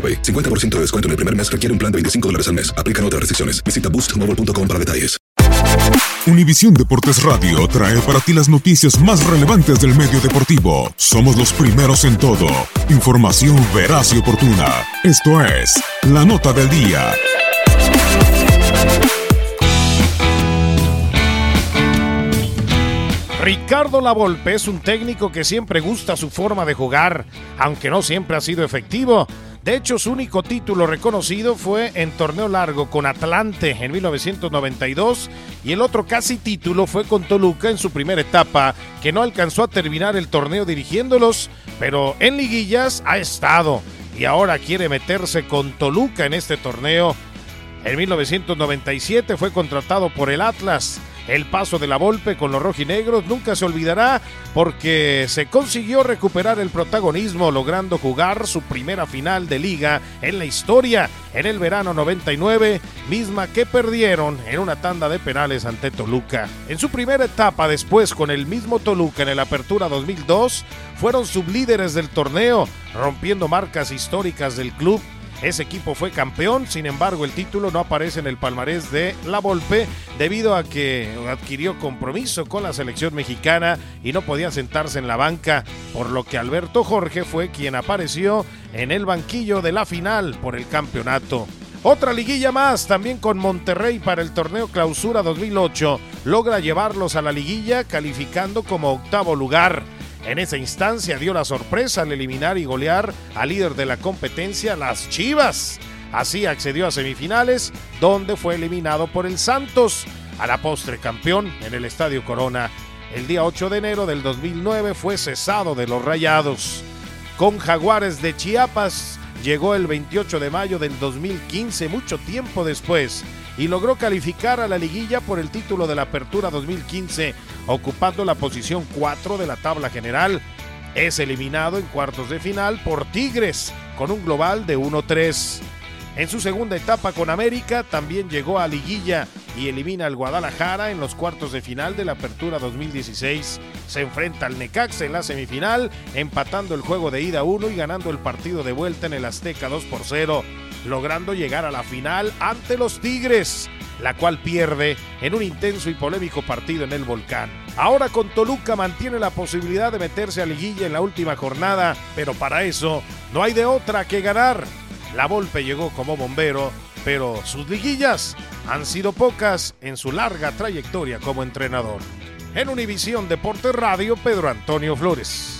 AroPay. 50% de descuento en el primer mes requiere un plan de 25 dólares al mes. Aplican otras restricciones. Visita boostmobile.com para detalles. Univisión Deportes Radio trae para ti las noticias más relevantes del medio deportivo. Somos los primeros en todo. Información veraz y oportuna. Esto es La Nota del Día. Ricardo Lavolpe es un técnico que siempre gusta su forma de jugar, aunque no siempre ha sido efectivo. De hecho, su único título reconocido fue en torneo largo con Atlante en 1992 y el otro casi título fue con Toluca en su primera etapa, que no alcanzó a terminar el torneo dirigiéndolos, pero en liguillas ha estado y ahora quiere meterse con Toluca en este torneo. En 1997 fue contratado por el Atlas el paso de la Volpe con los rojinegros nunca se olvidará porque se consiguió recuperar el protagonismo logrando jugar su primera final de liga en la historia en el verano 99, misma que perdieron en una tanda de penales ante Toluca. En su primera etapa después con el mismo Toluca en el Apertura 2002, fueron sublíderes del torneo, rompiendo marcas históricas del club ese equipo fue campeón, sin embargo el título no aparece en el palmarés de La Volpe debido a que adquirió compromiso con la selección mexicana y no podía sentarse en la banca, por lo que Alberto Jorge fue quien apareció en el banquillo de la final por el campeonato. Otra liguilla más, también con Monterrey para el torneo Clausura 2008, logra llevarlos a la liguilla calificando como octavo lugar. En esa instancia dio la sorpresa al eliminar y golear al líder de la competencia, las Chivas. Así accedió a semifinales, donde fue eliminado por el Santos, a la postre campeón en el Estadio Corona. El día 8 de enero del 2009 fue cesado de los Rayados. Con Jaguares de Chiapas llegó el 28 de mayo del 2015, mucho tiempo después, y logró calificar a la liguilla por el título de la Apertura 2015, ocupando la posición 4 de la tabla general. Es eliminado en cuartos de final por Tigres, con un global de 1-3. En su segunda etapa con América también llegó a liguilla y elimina al Guadalajara en los cuartos de final de la Apertura 2016. Se enfrenta al Necaxa en la semifinal, empatando el juego de ida 1 y ganando el partido de vuelta en el Azteca 2 por 0, logrando llegar a la final ante los Tigres, la cual pierde en un intenso y polémico partido en el Volcán. Ahora con Toluca mantiene la posibilidad de meterse a liguilla en la última jornada, pero para eso no hay de otra que ganar. La Volpe llegó como bombero, pero sus liguillas han sido pocas en su larga trayectoria como entrenador. En Univisión Deportes Radio, Pedro Antonio Flores.